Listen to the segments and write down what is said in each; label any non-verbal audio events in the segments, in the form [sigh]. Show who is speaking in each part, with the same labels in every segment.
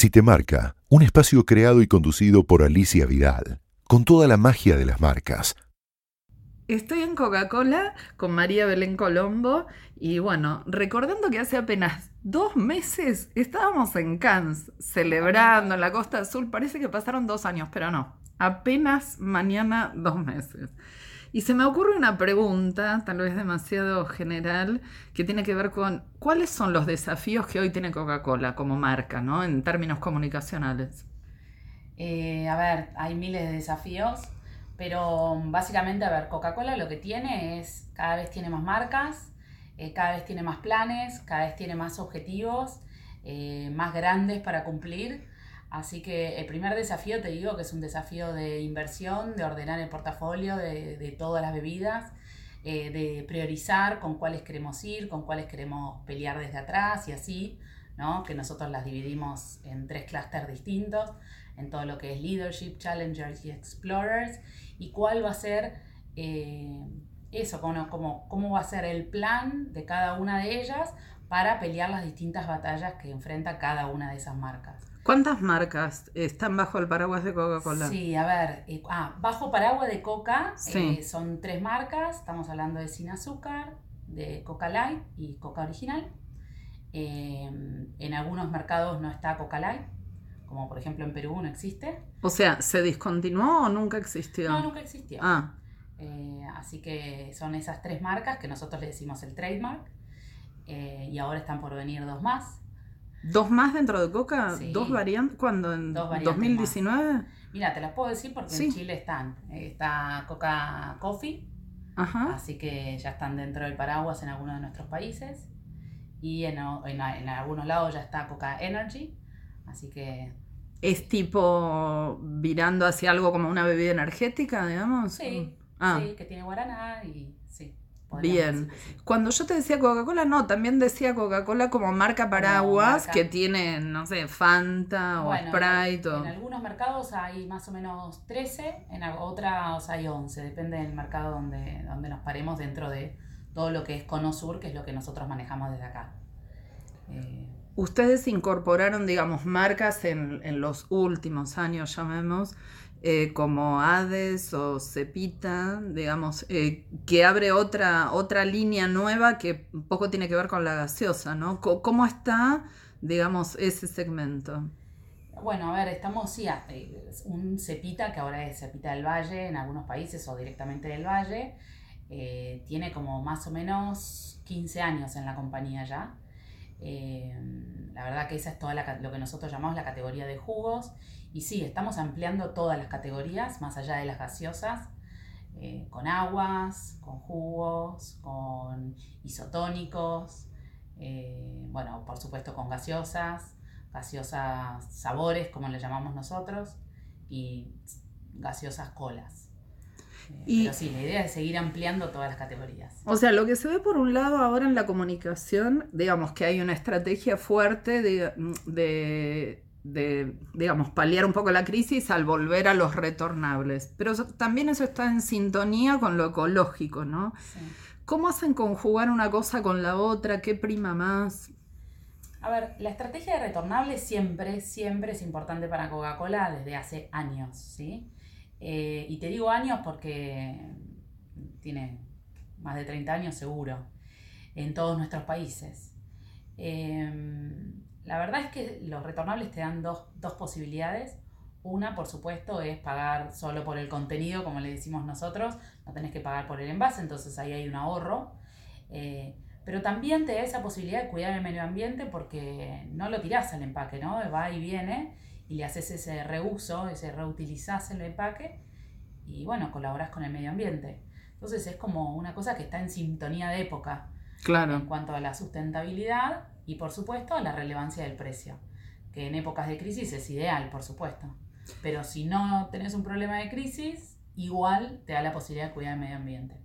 Speaker 1: Si te marca, un espacio creado y conducido por Alicia Vidal, con toda la magia de las marcas.
Speaker 2: Estoy en Coca-Cola con María Belén Colombo y bueno, recordando que hace apenas dos meses estábamos en Cannes celebrando en la Costa Azul, parece que pasaron dos años, pero no, apenas mañana dos meses. Y se me ocurre una pregunta, tal vez demasiado general, que tiene que ver con cuáles son los desafíos que hoy tiene Coca-Cola como marca, ¿no? En términos comunicacionales.
Speaker 3: Eh, a ver, hay miles de desafíos, pero básicamente, a ver, Coca-Cola lo que tiene es, cada vez tiene más marcas, eh, cada vez tiene más planes, cada vez tiene más objetivos, eh, más grandes para cumplir. Así que el primer desafío, te digo, que es un desafío de inversión, de ordenar el portafolio de, todas las bebidas, eh, de priorizar con cuáles queremos ir, con cuáles queremos pelear desde atrás y así, ¿no? que nosotros las dividimos en tres clústeres distintos, en todo lo que es Leadership, Challengers y Explorers, y cuál va a ser eh, eso, cómo, cómo va a ser el plan de cada una de ellas para pelear las distintas batallas que enfrenta cada una de esas marcas.
Speaker 2: ¿Cuántas marcas están bajo el paraguas de Coca-Cola?
Speaker 3: Sí, a ver, eh, ah, bajo paraguas de Coca eh, son tres marcas, estamos hablando de Sin Azúcar, de Coca Light y Coca Original. Em, en algunos mercados no está Coca Light, como por ejemplo en Perú no existe.
Speaker 2: O sea, ¿se discontinuó o nunca existió?
Speaker 3: No, nunca existió. Ah. Eh, así que son esas tres marcas que nosotros le decimos el trademark. y ahora están por venir dos más.
Speaker 2: ¿Dos más dentro de Coca? ¿Dos variantes? ¿Cuándo? ¿En 2019?
Speaker 3: Mira, te las puedo decir porque en Chile están. Está Coca Coffee, así que ya están dentro del paraguas en algunos de nuestros países. Y en, en, algunos lados ya está Coca Energy, así que...
Speaker 2: ¿Es tipo virando hacia algo como una bebida energética, digamos?
Speaker 3: Sí, ah. sí que tiene guaraná y sí.
Speaker 2: Bien. Cuando yo te decía Coca-Cola, no, también decía Coca-Cola como marca paraguas que tiene, no sé, Fanta o Sprite.
Speaker 3: En, algunos mercados hay más o menos 13, en otras hay 11, depende del mercado donde, donde nos paremos dentro de todo lo que es Cono Sur, que es lo que nosotros manejamos desde acá.
Speaker 2: Eh, Ustedes incorporaron, digamos, marcas en, en los últimos años, llamemos, eh, como Hades o Cepita, digamos, eh, que abre otra, otra línea nueva que poco tiene que ver con la gaseosa, ¿no? ¿Cómo está, digamos, ese segmento?
Speaker 3: Bueno, a ver, estamos, sí, un Cepita, que ahora es Cepita del Valle en algunos países o directamente del Valle, eh, tiene como más o menos 15 años en la compañía ya. la verdad que esa es toda lo que nosotros llamamos la categoría de jugos y sí, estamos ampliando todas las categorías, más allá de las gaseosas, eh, con aguas, con jugos, con isotónicos, eh, bueno, por supuesto con gaseosas, gaseosas sabores, como le llamamos nosotros, y gaseosas colas. Eh, y, pero sí, la idea es seguir ampliando todas las categorías.
Speaker 2: O sea, lo que se ve por un lado ahora en la comunicación, digamos que hay una estrategia fuerte de de, digamos, paliar un poco la crisis al volver a los retornables. Pero también eso está en sintonía con lo ecológico, ¿no? ¿Cómo hacen conjugar una cosa con la otra? ¿Qué prima más?
Speaker 3: A ver, la estrategia de retornables siempre, siempre es importante para Coca-Cola desde hace años, ¿sí? Eh, y te digo años porque tiene más de 30 años seguro en todos nuestros países. Eh, la verdad es que los retornables te dan dos, posibilidades. Una, por supuesto, es pagar solo por el contenido, como le decimos nosotros, no tenés que pagar por el envase, entonces ahí hay un ahorro. Eh, pero también te da esa posibilidad de cuidar el medio ambiente porque no lo tirás al empaque, ¿no? Va y viene y le haces ese reuso, ese reutilizás el empaque y bueno, colaboras con el medio ambiente. Entonces es como una cosa que está en sintonía de época.
Speaker 2: Claro.
Speaker 3: En cuanto a la sustentabilidad y por supuesto la relevancia del precio, que en épocas de crisis es ideal, por supuesto. Pero si no tenés un problema de crisis, igual te da la posibilidad de cuidar el medio ambiente.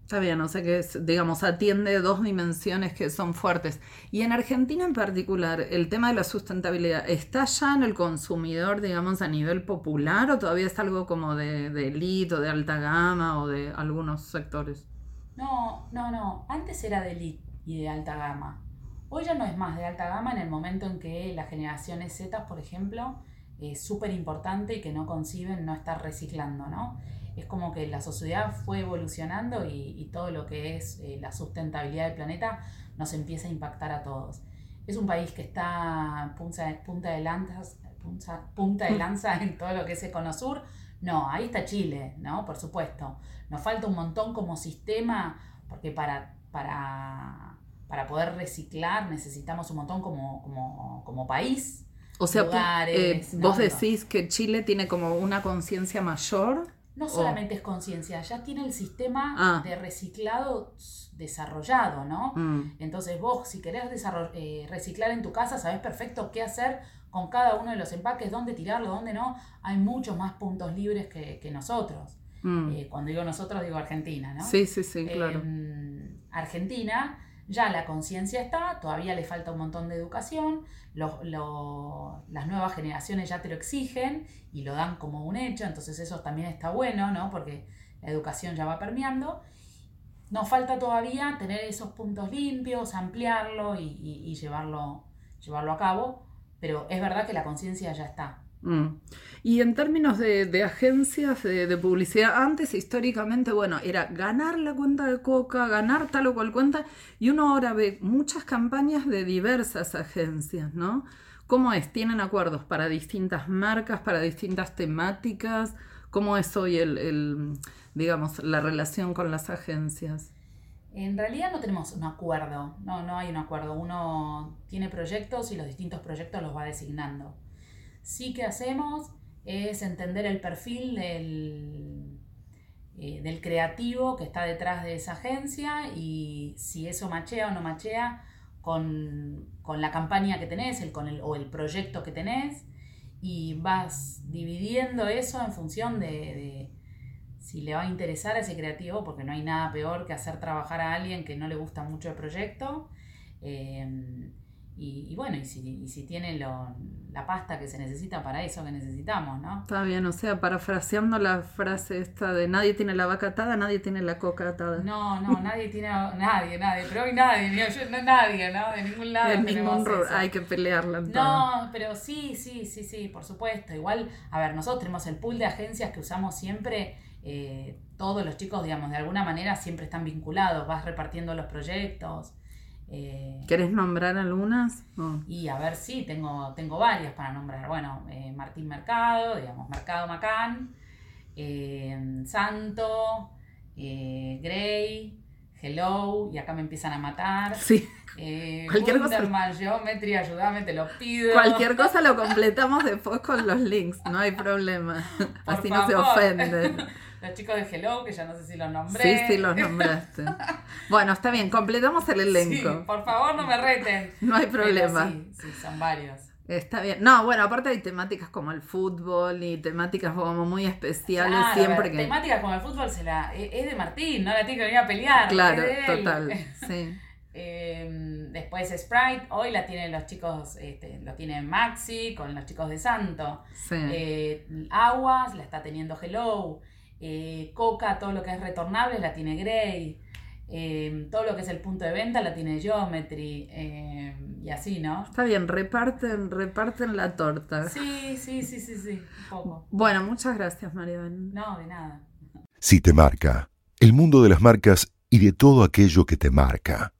Speaker 2: Está bien, sé qué es, digamos, atiende dos dimensiones que son fuertes. Y en Argentina en particular, el tema de la sustentabilidad, ¿está ya en el consumidor, digamos, a nivel popular o todavía es algo como de, de elite o de alta gama o de algunos sectores?
Speaker 3: No, no, no. Antes era de elite y de alta gama. Hoy ya no es más de alta gama en el momento en que las generaciones Z, por ejemplo, es súper importante y que no conciben no estar reciclando, ¿no? Es como que la sociedad fue evolucionando y, todo lo que es eh, la sustentabilidad del planeta nos empieza a impactar a todos. Es un país que está punta, punta de lanza, punta, punta de lanza [laughs] en todo lo que es Econosur. No, ahí está Chile, ¿no? Por supuesto. Nos falta un montón como sistema, porque para, para, para poder reciclar necesitamos un montón como, como, como país.
Speaker 2: O sea, eh, vos decís que Chile tiene como una conciencia mayor.
Speaker 3: No solamente es conciencia, ya tiene el sistema ah. de reciclado desarrollado, ¿no? Mm. Entonces vos, si querés eh, reciclar en tu casa, sabés perfecto qué hacer con cada uno de los empaques, dónde tirarlo, dónde no. Hay muchos más puntos libres que, nosotros. Mm. Eh, cuando digo nosotros, digo Argentina, ¿no?
Speaker 2: Sí, sí, sí, claro.
Speaker 3: Argentina ya la conciencia está, todavía le falta un montón de educación, las nuevas generaciones ya te lo exigen y lo dan como un hecho, entonces eso también está bueno, ¿no? Porque la educación ya va permeando. Nos falta todavía tener esos puntos limpios, ampliarlo y, llevarlo, llevarlo a cabo, pero es verdad que la conciencia ya está.
Speaker 2: Mm. Y en términos de, agencias de, publicidad, antes históricamente, bueno, era ganar la cuenta de Coca, ganar tal o cual cuenta, y uno ahora ve muchas campañas de diversas agencias, ¿no? ¿Cómo es? ¿Tienen acuerdos para distintas marcas, para distintas temáticas? ¿Cómo es hoy el, digamos, la relación con las agencias?
Speaker 3: En realidad no tenemos un acuerdo, no, no hay un acuerdo. Uno tiene proyectos y los distintos proyectos los va designando sí que hacemos es entender el perfil del, eh, del creativo que está detrás de esa agencia y si eso machea o no machea con, la campaña que tenés el, con el, o el proyecto que tenés y vas dividiendo eso en función de, si le va a interesar a ese creativo, porque no hay nada peor que hacer trabajar a alguien que no le gusta mucho el proyecto. Eh, y, bueno, y si, si tiene la pasta que se necesita para eso que necesitamos, ¿no?
Speaker 2: Está bien, o sea, parafraseando la frase esta de nadie tiene la vaca atada, nadie tiene la coca atada.
Speaker 3: No, no, nadie tiene, nadie, nadie, pero hoy nadie, yo, no, nadie, ¿no? De ningún lado.
Speaker 2: De ningún hay que pelearla.
Speaker 3: No, pero sí, sí, sí, sí, por supuesto. Igual, a ver, nosotros tenemos el pool de agencias que usamos siempre. Eh, todos los chicos, digamos, de alguna manera siempre están vinculados, vas repartiendo los proyectos.
Speaker 2: Eh, ¿Querés nombrar algunas?
Speaker 3: Y a ver, sí, tengo, tengo varias para nombrar. Bueno, eh, Martín Mercado, digamos, Mercado Macán, eh, Santo, Gray, Hello, y acá me empiezan a matar.
Speaker 2: Sí.
Speaker 3: Cualquier cosa. Geometry, ayúdame, te lo pido.
Speaker 2: Cualquier cosa lo [laughs] completamos después con los links, no hay problema. Así no se ofenden. [laughs]
Speaker 3: Los chicos de Hello, que ya no sé si los nombré.
Speaker 2: Sí, sí, los nombraste. [laughs] bueno, está bien, completamos el elenco.
Speaker 3: Sí, por favor, no me reten. [laughs]
Speaker 2: No hay problema.
Speaker 3: sí, sí, son varios.
Speaker 2: Está bien. No, bueno, aparte hay temáticas como el fútbol y temáticas como muy especiales siempre que.
Speaker 3: Temáticas como el fútbol se la, e, es de Martín, no la tiene que venir a pelear.
Speaker 2: Claro, total. [laughs] Sí.
Speaker 3: Em, después Sprite, hoy la tienen los chicos, este, lo tiene Maxi con los chicos de Santo. Sí. Eh, Aguas la está teniendo Hello. Eh, Coca, todo lo que es retornable, la tiene Gray. Eh, todo lo que es el punto de venta la tiene Geometry. Eh, y así, ¿no?
Speaker 2: Está bien, reparten, reparten la torta.
Speaker 3: Sí, sí, sí, sí, sí. Un poco.
Speaker 2: Bueno, muchas gracias, María
Speaker 3: No, de nada.
Speaker 1: Si te marca, el mundo de las marcas y de todo aquello que te marca.